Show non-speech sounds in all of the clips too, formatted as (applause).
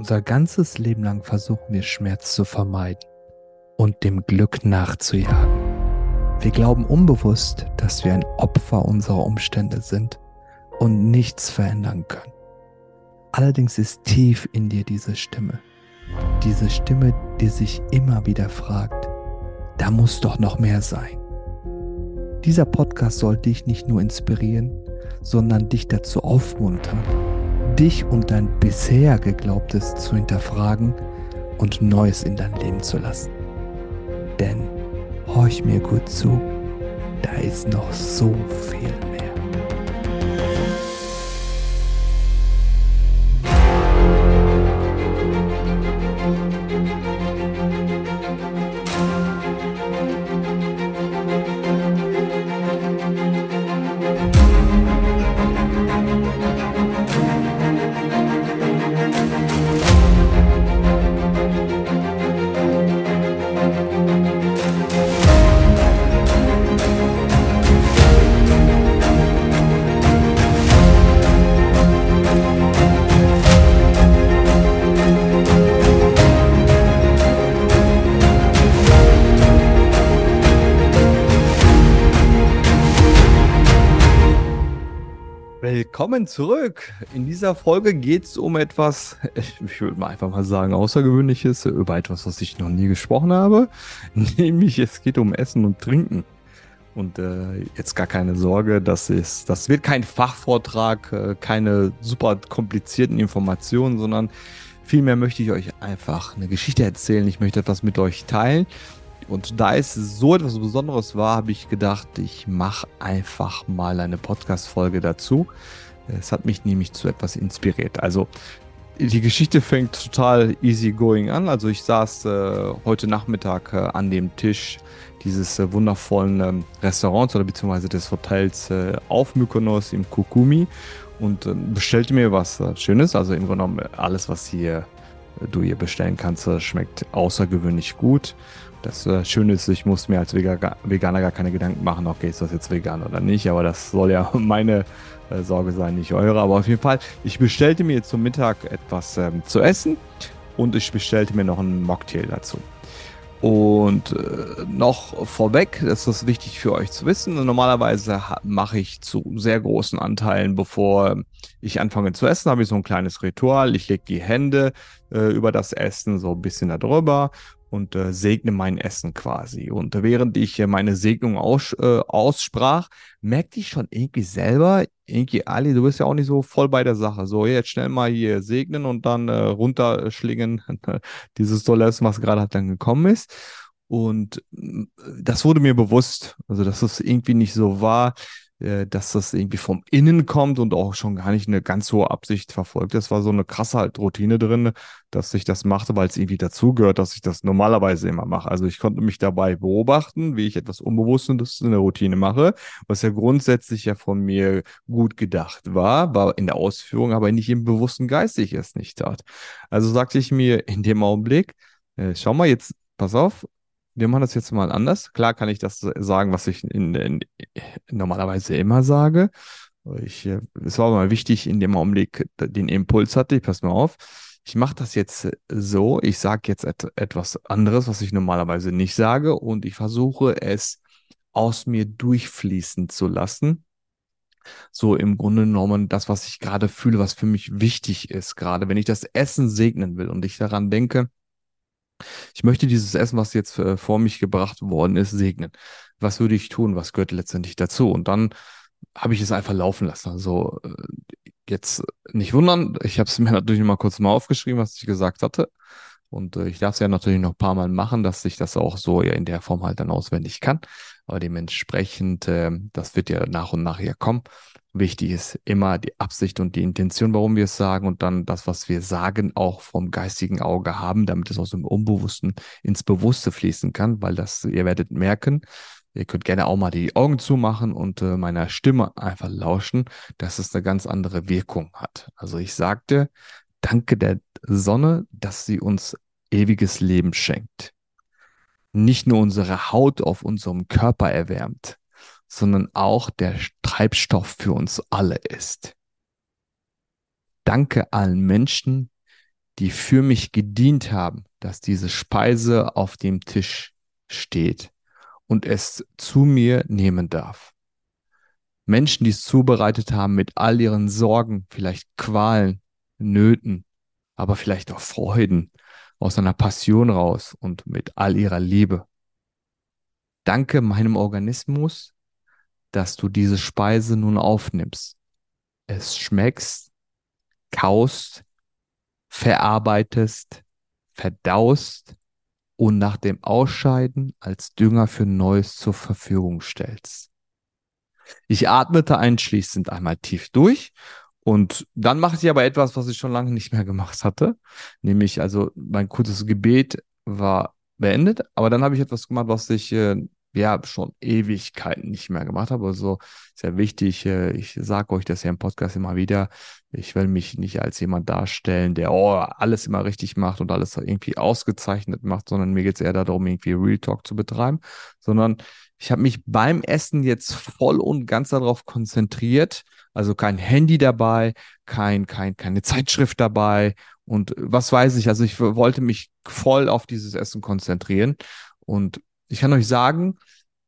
Unser ganzes Leben lang versuchen wir Schmerz zu vermeiden und dem Glück nachzujagen. Wir glauben unbewusst, dass wir ein Opfer unserer Umstände sind und nichts verändern können. Allerdings ist tief in dir diese Stimme. Diese Stimme, die sich immer wieder fragt, da muss doch noch mehr sein. Dieser Podcast soll dich nicht nur inspirieren, sondern dich dazu aufmuntern, dich und dein bisher Geglaubtes zu hinterfragen und Neues in dein Leben zu lassen. Denn, horch mir gut zu, da ist noch so viel Willkommen zurück. In dieser Folge geht es um etwas, ich würde mal einfach mal sagen, Außergewöhnliches, über etwas, was ich noch nie gesprochen habe. (laughs) Nämlich es geht um Essen und Trinken. Und äh, jetzt gar keine Sorge, das, ist, das wird kein Fachvortrag, äh, keine super komplizierten Informationen, sondern vielmehr möchte ich euch einfach eine Geschichte erzählen. Ich möchte etwas mit euch teilen. Und da es so etwas Besonderes war, habe ich gedacht, ich mache einfach mal eine Podcast-Folge dazu. Es hat mich nämlich zu etwas inspiriert. Also die Geschichte fängt total easy going an. Also ich saß äh, heute Nachmittag äh, an dem Tisch dieses äh, wundervollen ähm, Restaurants oder beziehungsweise des Hotels äh, auf Mykonos im Kukumi und äh, bestellte mir was äh, Schönes. Also im Grunde genommen alles, was hier du hier bestellen kannst, schmeckt außergewöhnlich gut. Das Schöne ist, ich muss mir als Veganer gar keine Gedanken machen, okay, ist das jetzt vegan oder nicht, aber das soll ja (laughs) meine äh, Sorge sein, nicht eure. Aber auf jeden Fall, ich bestellte mir zum Mittag etwas ähm, zu essen und ich bestellte mir noch einen Mocktail dazu. Und äh, noch vorweg, das ist wichtig für euch zu wissen, normalerweise mache ich zu sehr großen Anteilen, bevor ich anfange zu essen, habe ich so ein kleines Ritual. Ich lege die Hände äh, über das Essen so ein bisschen darüber und äh, segne mein Essen quasi. Und während ich äh, meine Segnung aus, äh, aussprach, merkte ich schon irgendwie selber, irgendwie, Ali, du bist ja auch nicht so voll bei der Sache. So, jetzt schnell mal hier segnen und dann äh, runterschlingen, (laughs) dieses Essen, was gerade halt dann gekommen ist. Und äh, das wurde mir bewusst, also dass es irgendwie nicht so war, äh, dass das irgendwie vom Innen kommt und auch schon gar nicht eine ganz hohe Absicht verfolgt. Das war so eine krasse halt Routine drin, dass ich das machte, weil es irgendwie dazugehört, dass ich das normalerweise immer mache. Also ich konnte mich dabei beobachten, wie ich etwas Unbewusstes in der Routine mache, was ja grundsätzlich ja von mir gut gedacht war, war in der Ausführung, aber nicht im bewussten Geist ich es nicht tat. Also sagte ich mir in dem Augenblick, äh, schau mal jetzt, pass auf, wir machen das jetzt mal anders. Klar kann ich das sagen, was ich in, in, normalerweise immer sage. Ich, es war mal wichtig, in dem Augenblick den Impuls hatte, ich pass mal auf, ich mache das jetzt so, ich sage jetzt et etwas anderes, was ich normalerweise nicht sage und ich versuche es aus mir durchfließen zu lassen. So im Grunde genommen das, was ich gerade fühle, was für mich wichtig ist, gerade wenn ich das Essen segnen will und ich daran denke, ich möchte dieses Essen, was jetzt äh, vor mich gebracht worden ist, segnen. Was würde ich tun? Was gehört letztendlich dazu? Und dann habe ich es einfach laufen lassen. Also äh, jetzt nicht wundern, ich habe es mir (laughs) natürlich mal kurz mal aufgeschrieben, was ich gesagt hatte. Und äh, ich darf es ja natürlich noch ein paar Mal machen, dass ich das auch so ja in der Form halt dann auswendig kann. Aber dementsprechend, äh, das wird ja nach und nach hier kommen. Wichtig ist immer die Absicht und die Intention, warum wir es sagen und dann das, was wir sagen, auch vom geistigen Auge haben, damit es aus dem Unbewussten ins Bewusste fließen kann, weil das, ihr werdet merken, ihr könnt gerne auch mal die Augen zumachen und äh, meiner Stimme einfach lauschen, dass es eine ganz andere Wirkung hat. Also ich sagte, danke der Sonne, dass sie uns ewiges Leben schenkt. Nicht nur unsere Haut auf unserem Körper erwärmt, sondern auch der Treibstoff für uns alle ist. Danke allen Menschen, die für mich gedient haben, dass diese Speise auf dem Tisch steht und es zu mir nehmen darf. Menschen, die es zubereitet haben mit all ihren Sorgen, vielleicht Qualen, Nöten, aber vielleicht auch Freuden, aus einer Passion raus und mit all ihrer Liebe. Danke meinem Organismus, dass du diese Speise nun aufnimmst. Es schmeckst, kaust, verarbeitest, verdaust und nach dem Ausscheiden als Dünger für Neues zur Verfügung stellst. Ich atmete einschließend einmal tief durch und dann machte ich aber etwas, was ich schon lange nicht mehr gemacht hatte. Nämlich, also mein kurzes Gebet war beendet, aber dann habe ich etwas gemacht, was ich äh, ja schon Ewigkeiten nicht mehr gemacht habe. Also sehr wichtig, äh, ich sage euch das ja im Podcast immer wieder. Ich will mich nicht als jemand darstellen, der oh, alles immer richtig macht und alles irgendwie ausgezeichnet macht, sondern mir geht es eher darum, irgendwie Real Talk zu betreiben, sondern ich habe mich beim Essen jetzt voll und ganz darauf konzentriert. Also kein Handy dabei, kein, kein, keine Zeitschrift dabei und was weiß ich. Also ich wollte mich voll auf dieses Essen konzentrieren. Und ich kann euch sagen,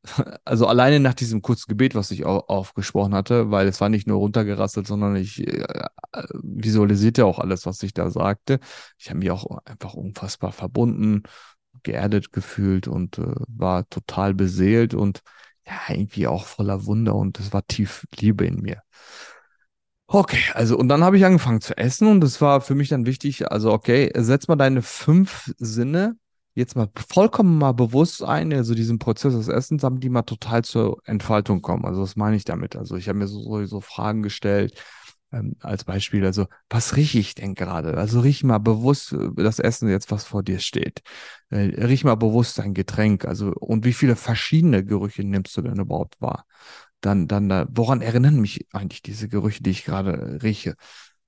(laughs) also alleine nach diesem kurzen Gebet, was ich aufgesprochen hatte, weil es war nicht nur runtergerasselt, sondern ich äh, visualisierte auch alles, was ich da sagte. Ich habe mich auch einfach unfassbar verbunden, geerdet gefühlt und äh, war total beseelt und ja, irgendwie auch voller Wunder und es war tief Liebe in mir. Okay, also und dann habe ich angefangen zu essen und es war für mich dann wichtig, also okay, setz mal deine fünf Sinne jetzt mal vollkommen mal bewusst ein, also diesen Prozess des Essens, haben die mal total zur Entfaltung kommen. Also was meine ich damit? Also ich habe mir so, so Fragen gestellt, ähm, als Beispiel, also was rieche ich denn gerade? Also riech mal bewusst äh, das Essen jetzt, was vor dir steht. Äh, riech mal bewusst dein Getränk. Also und wie viele verschiedene Gerüche nimmst du denn überhaupt wahr? Dann, dann, äh, woran erinnern mich eigentlich diese Gerüche, die ich gerade rieche?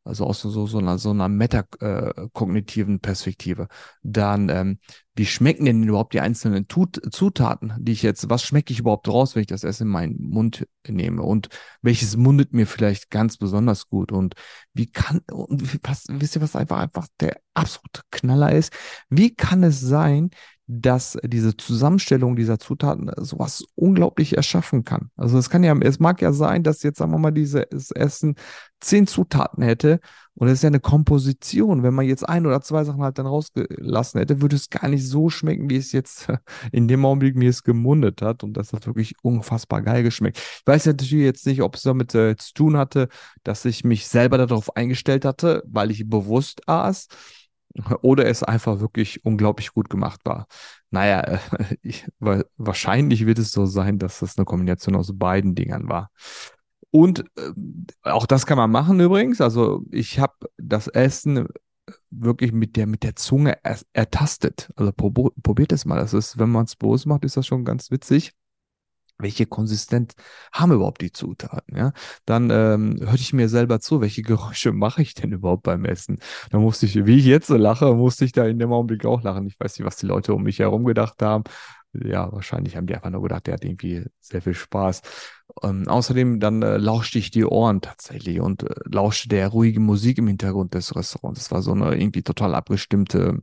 Also aus so, so einer, so einer metakognitiven Perspektive. Dann, ähm, wie schmecken denn überhaupt die einzelnen Tut Zutaten, die ich jetzt, was schmecke ich überhaupt raus, wenn ich das Essen in meinen Mund nehme? Und welches mundet mir vielleicht ganz besonders gut? Und wie kann, und was, wisst ihr, was einfach, einfach der absolute Knaller ist? Wie kann es sein, dass diese Zusammenstellung dieser Zutaten sowas unglaublich erschaffen kann. Also es kann ja, es mag ja sein, dass jetzt, sagen wir mal, dieses Essen zehn Zutaten hätte und es ist ja eine Komposition. Wenn man jetzt ein oder zwei Sachen halt dann rausgelassen hätte, würde es gar nicht so schmecken, wie es jetzt (laughs) in dem Augenblick mir es gemundet hat und das hat wirklich unfassbar geil geschmeckt. Ich weiß natürlich jetzt nicht, ob es damit äh, zu tun hatte, dass ich mich selber darauf eingestellt hatte, weil ich bewusst aß oder es einfach wirklich unglaublich gut gemacht war. Naja, (laughs) ich, wahrscheinlich wird es so sein, dass das eine Kombination aus beiden Dingern war. Und äh, auch das kann man machen übrigens. Also ich habe das Essen wirklich mit der, mit der Zunge er, ertastet. Also probiert es mal. Das ist, wenn man es bewusst macht, ist das schon ganz witzig welche Konsistenz haben überhaupt die Zutaten, ja? Dann ähm, hörte ich mir selber zu, welche Geräusche (laughs) mache ich denn überhaupt beim Essen? Da musste ich, wie ich jetzt so lache, musste ich da in dem Augenblick auch lachen. Ich weiß nicht, was die Leute um mich herum gedacht haben. Ja, wahrscheinlich haben die einfach nur gedacht, der hat irgendwie sehr viel Spaß. Ähm, außerdem dann äh, lauschte ich die Ohren tatsächlich und äh, lauschte der ruhige Musik im Hintergrund des Restaurants. Das war so eine irgendwie total abgestimmte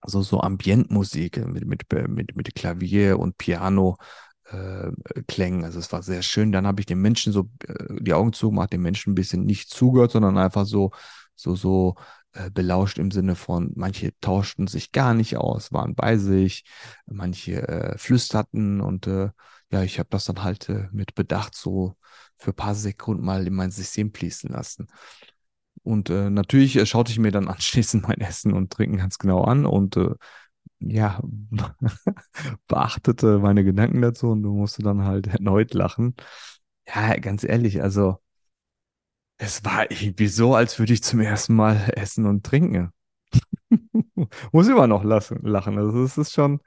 also so Ambientmusik mit, mit, mit, mit Klavier und Piano äh, Klängen. Also es war sehr schön. Dann habe ich den Menschen so äh, die Augen zugemacht, den Menschen ein bisschen nicht zugehört, sondern einfach so, so, so äh, belauscht im Sinne von, manche tauschten sich gar nicht aus, waren bei sich, manche äh, flüsterten und äh, ja, ich habe das dann halt mit Bedacht so für ein paar Sekunden mal in mein System fließen lassen. Und äh, natürlich äh, schaute ich mir dann (laughs) anschließend mein Essen und Trinken ganz genau an und äh, ja, (laughs) beachtete meine Gedanken dazu und du musst dann halt erneut lachen. Ja, ganz ehrlich, also es war irgendwie so, als würde ich zum ersten Mal essen und trinken. (laughs) Muss immer noch lassen, lachen. Also es ist schon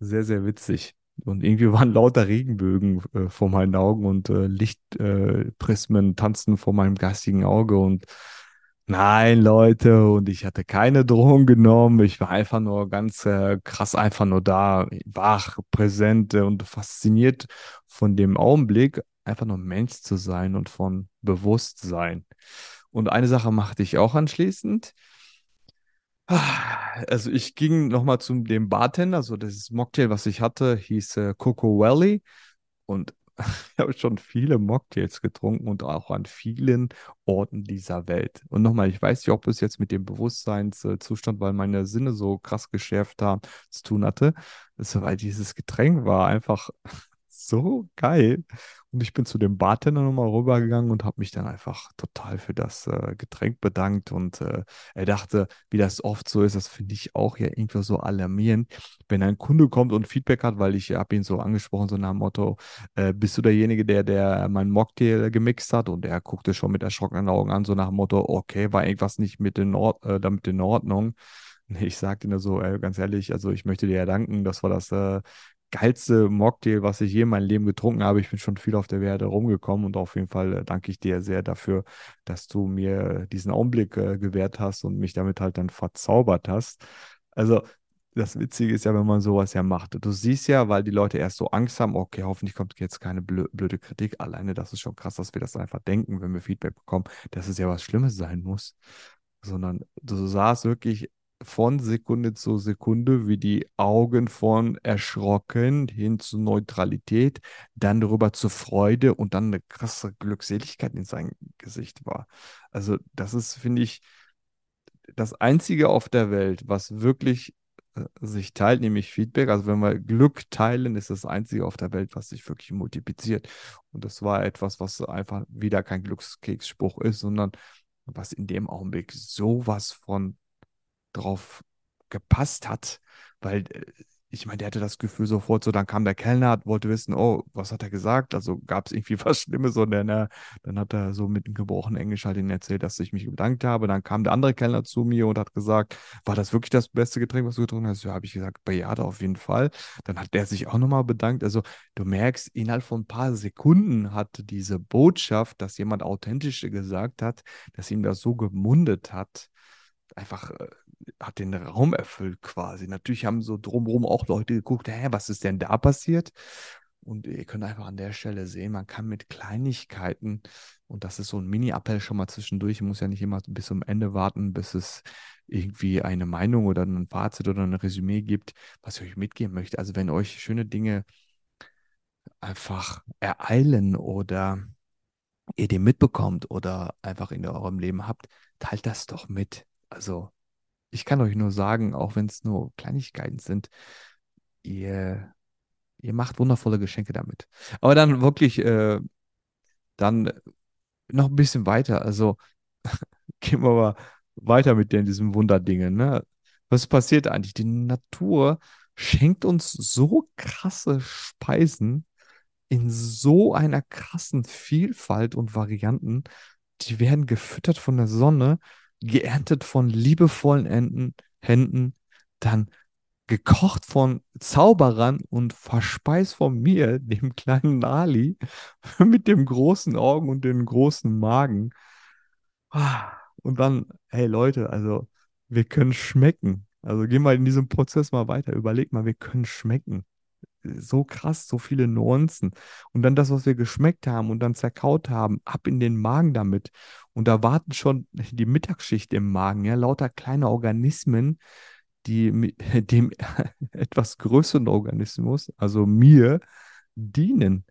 sehr, sehr witzig. Und irgendwie waren lauter Regenbögen äh, vor meinen Augen und äh, Lichtprismen äh, tanzten vor meinem geistigen Auge und Nein, Leute, und ich hatte keine Drohung genommen. Ich war einfach nur ganz äh, krass, einfach nur da, wach, präsent und fasziniert von dem Augenblick, einfach nur Mensch zu sein und von Bewusstsein. Und eine Sache machte ich auch anschließend. Also ich ging nochmal zu dem Bartender, so das Mocktail, was ich hatte, hieß äh, Coco Valley und (laughs) ich habe schon viele Mocktails getrunken und auch an vielen Orten dieser Welt. Und nochmal, ich weiß nicht, ob es jetzt mit dem Bewusstseinszustand, weil meine Sinne so krass geschärft haben, zu tun hatte. Das, weil dieses Getränk war einfach so geil. Und ich bin zu dem Bartender nochmal rübergegangen und habe mich dann einfach total für das äh, Getränk bedankt. Und äh, er dachte, wie das oft so ist, das finde ich auch ja irgendwie so alarmierend, wenn ein Kunde kommt und Feedback hat, weil ich habe ihn so angesprochen, so nach dem Motto, äh, bist du derjenige, der, der mein Mocktail gemixt hat? Und er guckte schon mit erschrockenen Augen an, so nach dem Motto, okay, war irgendwas nicht mit in, Ord äh, damit in Ordnung. Ich sagte nur so, ey, ganz ehrlich, also ich möchte dir ja danken, das war das äh, geilste Mocktail, was ich je in meinem Leben getrunken habe. Ich bin schon viel auf der Werde rumgekommen und auf jeden Fall äh, danke ich dir sehr dafür, dass du mir diesen Augenblick äh, gewährt hast und mich damit halt dann verzaubert hast. Also das Witzige ist ja, wenn man sowas ja macht. Du siehst ja, weil die Leute erst so Angst haben, okay, hoffentlich kommt jetzt keine blö blöde Kritik. Alleine das ist schon krass, dass wir das einfach denken, wenn wir Feedback bekommen, dass es ja was Schlimmes sein muss. Sondern du sahst wirklich von Sekunde zu Sekunde, wie die Augen von erschrocken hin zu Neutralität, dann rüber zur Freude und dann eine krasse Glückseligkeit in seinem Gesicht war. Also das ist, finde ich, das Einzige auf der Welt, was wirklich äh, sich teilt, nämlich Feedback. Also wenn wir Glück teilen, ist das Einzige auf der Welt, was sich wirklich multipliziert. Und das war etwas, was einfach wieder kein Glückskeksspruch ist, sondern was in dem Augenblick sowas von drauf gepasst hat, weil äh, ich meine, der hatte das Gefühl sofort so, dann kam der Kellner, wollte wissen, oh, was hat er gesagt? Also gab es irgendwie (laughs) was Schlimmes und dann, äh, dann hat er so mit einem gebrochenen Englisch halt ihnen erzählt, dass ich mich bedankt habe. Dann kam der andere Kellner zu mir und hat gesagt, war das wirklich das beste Getränk, was du getrunken hast? Ja, habe ich gesagt, bejaht auf jeden Fall. Dann hat der sich auch nochmal bedankt. Also du merkst, innerhalb von ein paar Sekunden hat diese Botschaft, dass jemand authentisch gesagt hat, dass ihm das so gemundet hat, einfach äh, hat den Raum erfüllt quasi. Natürlich haben so drumherum auch Leute geguckt, hä, was ist denn da passiert? Und ihr könnt einfach an der Stelle sehen, man kann mit Kleinigkeiten, und das ist so ein Mini-Appell schon mal zwischendurch, muss ja nicht immer bis zum Ende warten, bis es irgendwie eine Meinung oder ein Fazit oder ein Resümee gibt, was ich euch mitgeben möchte. Also wenn euch schöne Dinge einfach ereilen oder ihr die mitbekommt oder einfach in eurem Leben habt, teilt das doch mit. Also ich kann euch nur sagen, auch wenn es nur Kleinigkeiten sind, ihr, ihr macht wundervolle Geschenke damit. Aber dann wirklich, äh, dann noch ein bisschen weiter. Also (laughs) gehen wir mal weiter mit den, diesen Wunderdingen. Ne? Was passiert eigentlich? Die Natur schenkt uns so krasse Speisen in so einer krassen Vielfalt und Varianten. Die werden gefüttert von der Sonne geerntet von liebevollen Enden, Händen, dann gekocht von Zauberern und verspeist von mir, dem kleinen Ali, (laughs) mit dem großen Augen und dem großen Magen. Und dann, hey Leute, also wir können schmecken. Also gehen wir in diesem Prozess mal weiter. Überleg mal, wir können schmecken so krass, so viele Nuancen. Und dann das, was wir geschmeckt haben und dann zerkaut haben, ab in den Magen damit. Und da warten schon die Mittagsschicht im Magen, ja, lauter kleine Organismen, die (laughs) dem (laughs) etwas größeren Organismus, also mir, dienen.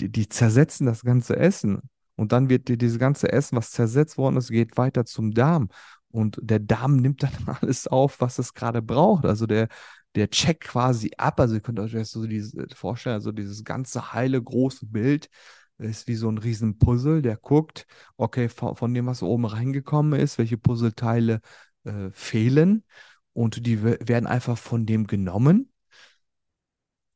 Die, die zersetzen das ganze Essen. Und dann wird dieses ganze Essen, was zersetzt worden ist, geht weiter zum Darm. Und der Darm nimmt dann (laughs) alles auf, was es gerade braucht. Also der, der checkt quasi ab. Also ihr könnt euch das so dieses, vorstellen, also dieses ganze heile große Bild ist wie so ein riesen Puzzle, der guckt, okay, von, dem, was oben reingekommen ist, welche Puzzleteile äh, fehlen und die werden einfach von dem genommen,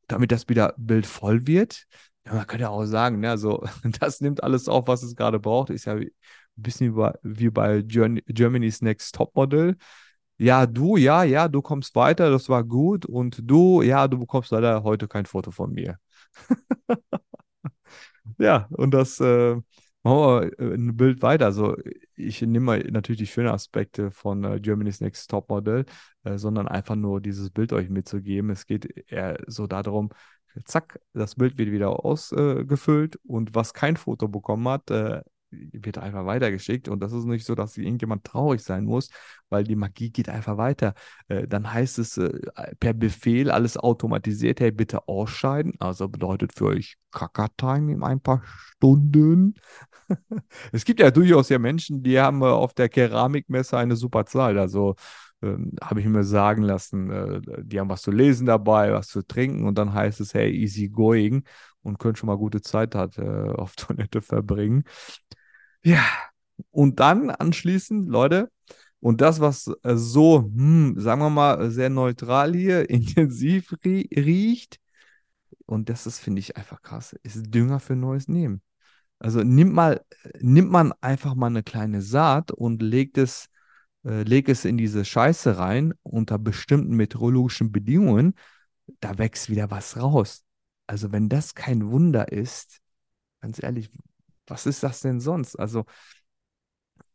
damit das wieder Bild voll wird. Ja, man könnte auch sagen, ne, also (laughs) das nimmt alles auf, was es gerade braucht, ist ja ein bisschen wie bei Germany's Next Topmodel ja, du, ja, ja, du kommst weiter, das war gut. Und du, ja, du bekommst leider heute kein Foto von mir. (laughs) ja, und das äh, machen wir äh, ein Bild weiter. Also ich nehme mal natürlich die schönen Aspekte von äh, Germany's Next Topmodel, äh, sondern einfach nur dieses Bild euch mitzugeben. Es geht eher so darum, zack, das Bild wird wieder ausgefüllt und was kein Foto bekommen hat, äh, wird einfach weitergeschickt. Und das ist nicht so, dass irgendjemand traurig sein muss, weil die Magie geht einfach weiter. Äh, dann heißt es äh, per Befehl alles automatisiert, hey, bitte ausscheiden. Also bedeutet für euch Kackertime in ein paar Stunden. (laughs) es gibt ja durchaus ja Menschen, die haben äh, auf der Keramikmesse eine super Zahl. Also ähm, habe ich mir sagen lassen, äh, die haben was zu lesen dabei, was zu trinken und dann heißt es, hey, easy going und können schon mal gute Zeit hat, äh, auf (laughs) Toilette verbringen. Ja, und dann anschließend, Leute, und das, was äh, so, hm, sagen wir mal, sehr neutral hier, (laughs) intensiv rie riecht, und das ist, finde ich, einfach krass, ist Dünger für neues Nehmen. Also nimmt mal, nimmt man einfach mal eine kleine Saat und legt es äh, leg es in diese Scheiße rein unter bestimmten meteorologischen Bedingungen, da wächst wieder was raus. Also wenn das kein Wunder ist, ganz ehrlich, was ist das denn sonst? Also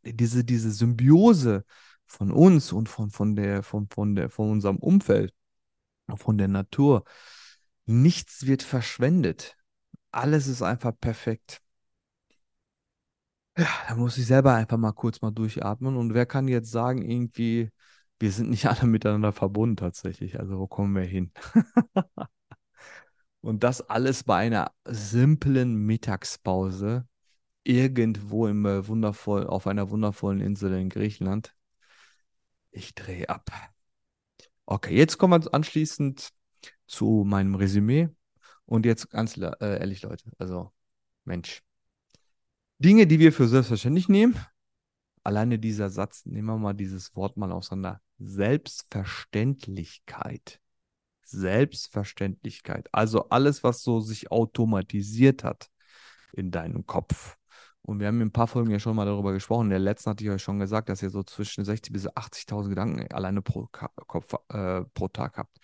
diese, diese Symbiose von uns und von, von, der, von, von, der, von unserem Umfeld, von der Natur, nichts wird verschwendet. Alles ist einfach perfekt. Ja, da muss ich selber einfach mal kurz mal durchatmen. Und wer kann jetzt sagen, irgendwie, wir sind nicht (laughs) alle miteinander verbunden tatsächlich. Also wo kommen wir hin? (laughs) Und das alles bei einer simplen Mittagspause irgendwo im äh, wundervoll, auf einer wundervollen Insel in Griechenland. Ich drehe ab. Okay, jetzt kommen wir anschließend zu meinem Resümee. Und jetzt ganz äh, ehrlich, Leute, also Mensch, Dinge, die wir für selbstverständlich nehmen. Alleine dieser Satz, nehmen wir mal dieses Wort mal auseinander. Selbstverständlichkeit. Selbstverständlichkeit. Also alles, was so sich automatisiert hat in deinem Kopf. Und wir haben in ein paar Folgen ja schon mal darüber gesprochen. In der letzten hatte ich euch schon gesagt, dass ihr so zwischen 60.000 bis 80.000 Gedanken alleine pro, Kopf, äh, pro Tag habt.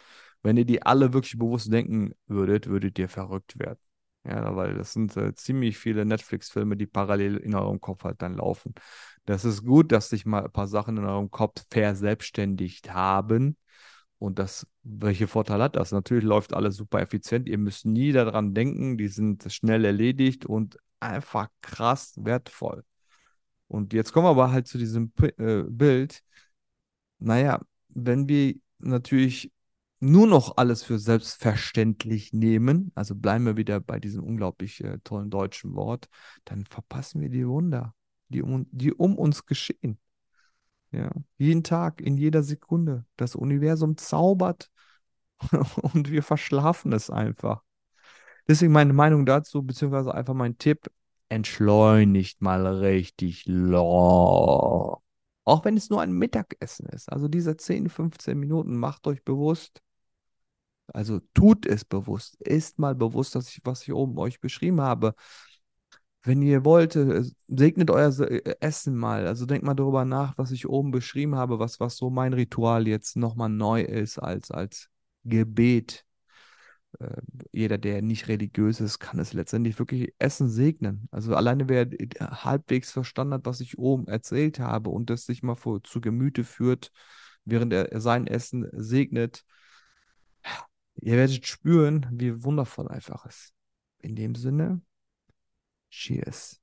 Wenn ihr die alle wirklich bewusst denken würdet, würdet ihr verrückt werden. Ja, weil das sind äh, ziemlich viele Netflix-Filme, die parallel in eurem Kopf halt dann laufen. Das ist gut, dass sich mal ein paar Sachen in eurem Kopf verselbstständigt haben. Und das, welche Vorteile hat das? Natürlich läuft alles super effizient. Ihr müsst nie daran denken, die sind schnell erledigt und einfach krass wertvoll. Und jetzt kommen wir aber halt zu diesem äh, Bild. Naja, wenn wir natürlich nur noch alles für selbstverständlich nehmen, also bleiben wir wieder bei diesem unglaublich äh, tollen deutschen Wort, dann verpassen wir die Wunder, die um, die um uns geschehen. Ja, jeden Tag, in jeder Sekunde. Das Universum zaubert (laughs) und wir verschlafen es einfach. Deswegen meine Meinung dazu, beziehungsweise einfach mein Tipp, entschleunigt mal richtig long. Auch wenn es nur ein Mittagessen ist. Also diese 10, 15 Minuten, macht euch bewusst, also tut es bewusst. Ist mal bewusst, dass ich, was ich oben euch beschrieben habe. Wenn ihr wollt, äh, segnet euer äh, Essen mal. Also denkt mal darüber nach, was ich oben beschrieben habe, was, was so mein Ritual jetzt nochmal neu ist als, als Gebet. Äh, jeder, der nicht religiös ist, kann es letztendlich wirklich Essen segnen. Also alleine wer halbwegs verstanden hat, was ich oben erzählt habe und das sich mal vor, zu Gemüte führt, während er sein Essen segnet, Ihr werdet spüren, wie wundervoll einfach ist. In dem Sinne, she is.